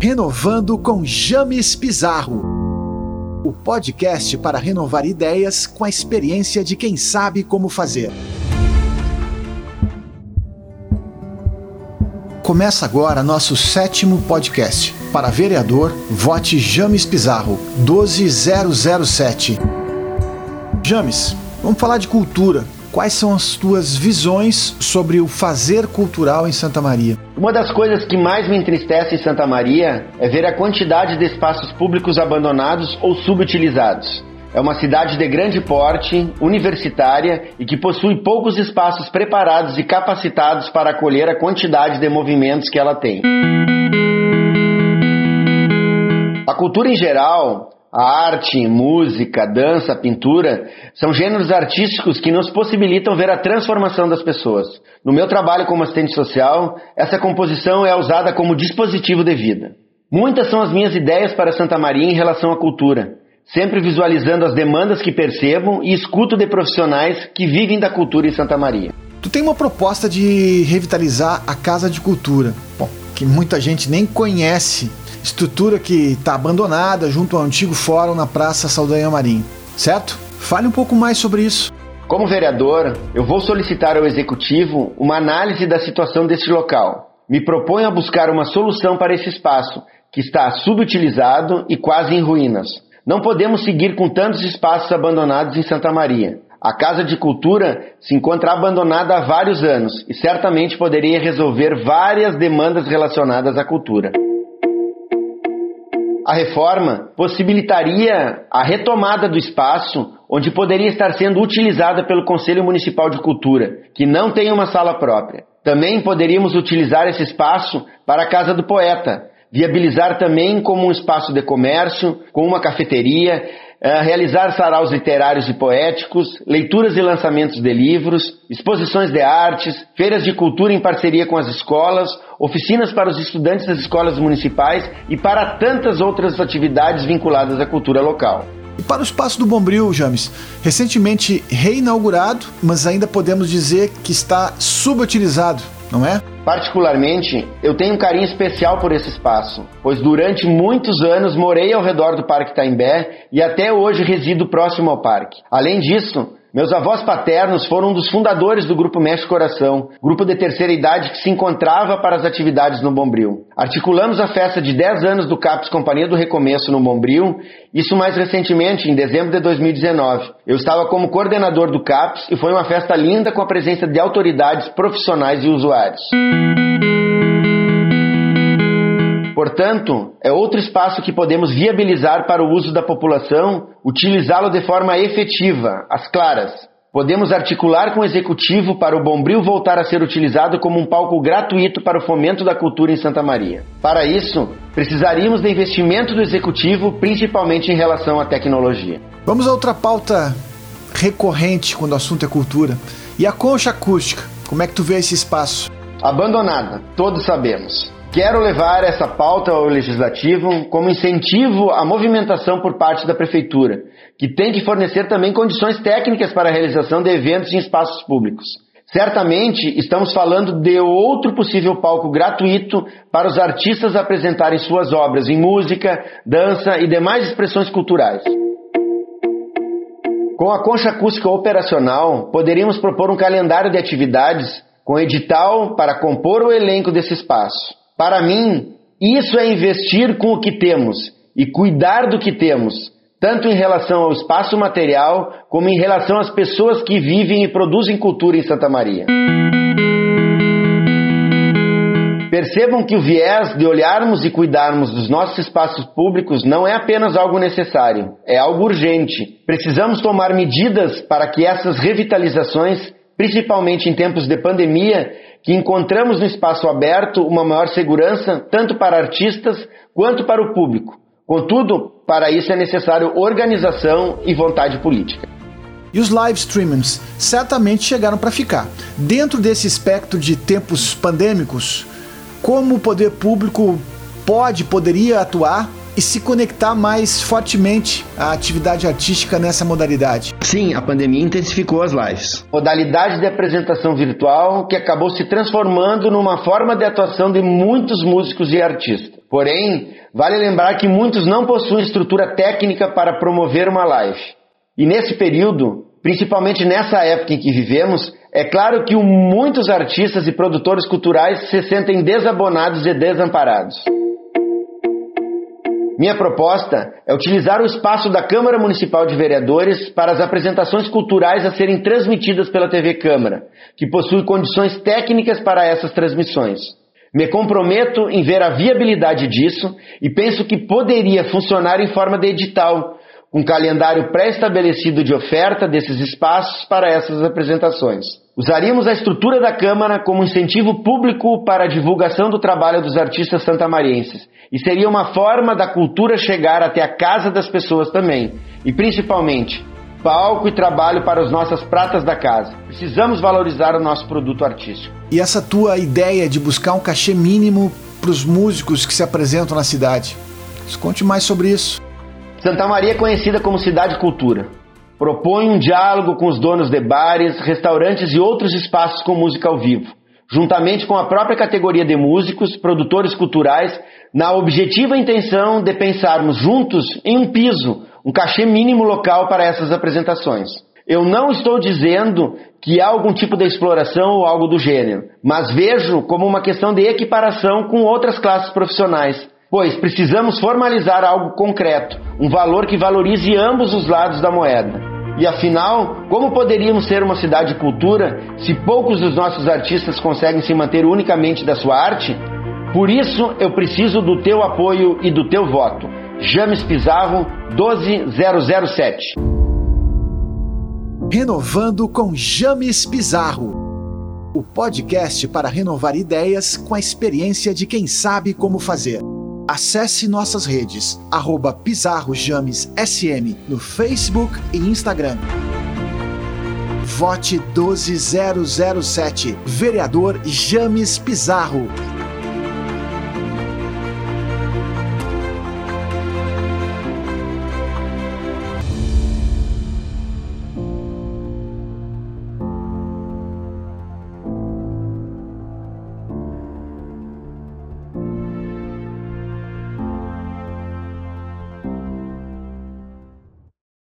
Renovando com James Pizarro. O podcast para renovar ideias com a experiência de quem sabe como fazer. Começa agora nosso sétimo podcast. Para vereador, vote James Pizarro, 12007. James, vamos falar de cultura. Quais são as tuas visões sobre o fazer cultural em Santa Maria? Uma das coisas que mais me entristece em Santa Maria é ver a quantidade de espaços públicos abandonados ou subutilizados. É uma cidade de grande porte, universitária e que possui poucos espaços preparados e capacitados para acolher a quantidade de movimentos que ela tem. A cultura em geral a arte, música, dança, pintura são gêneros artísticos que nos possibilitam ver a transformação das pessoas. No meu trabalho como assistente social, essa composição é usada como dispositivo de vida. Muitas são as minhas ideias para Santa Maria em relação à cultura, sempre visualizando as demandas que percebo e escuto de profissionais que vivem da cultura em Santa Maria. Tu tem uma proposta de revitalizar a Casa de Cultura, bom, que muita gente nem conhece estrutura que está abandonada junto ao antigo fórum na Praça Saldanha Marim, certo? Fale um pouco mais sobre isso. Como vereador, eu vou solicitar ao Executivo uma análise da situação desse local. Me proponho a buscar uma solução para esse espaço, que está subutilizado e quase em ruínas. Não podemos seguir com tantos espaços abandonados em Santa Maria. A Casa de Cultura se encontra abandonada há vários anos e certamente poderia resolver várias demandas relacionadas à cultura. A reforma possibilitaria a retomada do espaço onde poderia estar sendo utilizada pelo Conselho Municipal de Cultura, que não tem uma sala própria. Também poderíamos utilizar esse espaço para a Casa do Poeta, viabilizar também como um espaço de comércio, com uma cafeteria, realizar saraus literários e poéticos, leituras e lançamentos de livros, exposições de artes, feiras de cultura em parceria com as escolas, oficinas para os estudantes das escolas municipais e para tantas outras atividades vinculadas à cultura local. E para o Espaço do Bombril, James, recentemente reinaugurado, mas ainda podemos dizer que está subutilizado, não é? Particularmente, eu tenho um carinho especial por esse espaço, pois durante muitos anos morei ao redor do Parque Taimbé e até hoje resido próximo ao parque. Além disso, meus avós paternos foram um dos fundadores do Grupo Mexe Coração, grupo de terceira idade que se encontrava para as atividades no Bombril. Articulamos a festa de 10 anos do CAPS Companhia do Recomeço no Bombril, isso mais recentemente, em dezembro de 2019. Eu estava como coordenador do CAPS e foi uma festa linda com a presença de autoridades, profissionais e usuários. Portanto, é outro espaço que podemos viabilizar para o uso da população, utilizá-lo de forma efetiva, às claras. Podemos articular com o executivo para o Bombril voltar a ser utilizado como um palco gratuito para o fomento da cultura em Santa Maria. Para isso, precisaríamos de investimento do executivo, principalmente em relação à tecnologia. Vamos a outra pauta recorrente quando o assunto é cultura. E a concha acústica? Como é que tu vê esse espaço? Abandonada, todos sabemos. Quero levar essa pauta ao legislativo como incentivo à movimentação por parte da prefeitura, que tem que fornecer também condições técnicas para a realização de eventos em espaços públicos. Certamente estamos falando de outro possível palco gratuito para os artistas apresentarem suas obras em música, dança e demais expressões culturais. Com a concha acústica operacional, poderíamos propor um calendário de atividades com edital para compor o elenco desse espaço. Para mim, isso é investir com o que temos e cuidar do que temos, tanto em relação ao espaço material, como em relação às pessoas que vivem e produzem cultura em Santa Maria. Percebam que o viés de olharmos e cuidarmos dos nossos espaços públicos não é apenas algo necessário, é algo urgente. Precisamos tomar medidas para que essas revitalizações, principalmente em tempos de pandemia, que encontramos no espaço aberto uma maior segurança tanto para artistas quanto para o público. Contudo, para isso é necessário organização e vontade política. E os live streamings certamente chegaram para ficar. Dentro desse espectro de tempos pandêmicos, como o poder público pode, poderia atuar e se conectar mais fortemente à atividade artística nessa modalidade? Sim, a pandemia intensificou as lives. Modalidade de apresentação virtual que acabou se transformando numa forma de atuação de muitos músicos e artistas. Porém, vale lembrar que muitos não possuem estrutura técnica para promover uma live. E nesse período, principalmente nessa época em que vivemos, é claro que muitos artistas e produtores culturais se sentem desabonados e desamparados. Minha proposta é utilizar o espaço da Câmara Municipal de Vereadores para as apresentações culturais a serem transmitidas pela TV Câmara, que possui condições técnicas para essas transmissões. Me comprometo em ver a viabilidade disso e penso que poderia funcionar em forma de edital, um calendário pré-estabelecido de oferta desses espaços para essas apresentações. Usaríamos a estrutura da Câmara como incentivo público para a divulgação do trabalho dos artistas santamarienses e seria uma forma da cultura chegar até a casa das pessoas também. E principalmente, palco e trabalho para as nossas pratas da casa. Precisamos valorizar o nosso produto artístico. E essa tua ideia de buscar um cachê mínimo para os músicos que se apresentam na cidade? Conte mais sobre isso. Santa Maria é conhecida como cidade cultura propõe um diálogo com os donos de bares, restaurantes e outros espaços com música ao vivo, juntamente com a própria categoria de músicos, produtores culturais, na objetiva intenção de pensarmos juntos em um piso, um cachê mínimo local para essas apresentações. Eu não estou dizendo que há algum tipo de exploração ou algo do gênero, mas vejo como uma questão de equiparação com outras classes profissionais, pois precisamos formalizar algo concreto, um valor que valorize ambos os lados da moeda. E afinal, como poderíamos ser uma cidade de cultura se poucos dos nossos artistas conseguem se manter unicamente da sua arte? Por isso, eu preciso do teu apoio e do teu voto. James Pizarro, 12007. Renovando com James Pizarro. O podcast para renovar ideias com a experiência de quem sabe como fazer. Acesse nossas redes, arroba Pizarro James SM, no Facebook e Instagram. Vote 12007, vereador James Pizarro.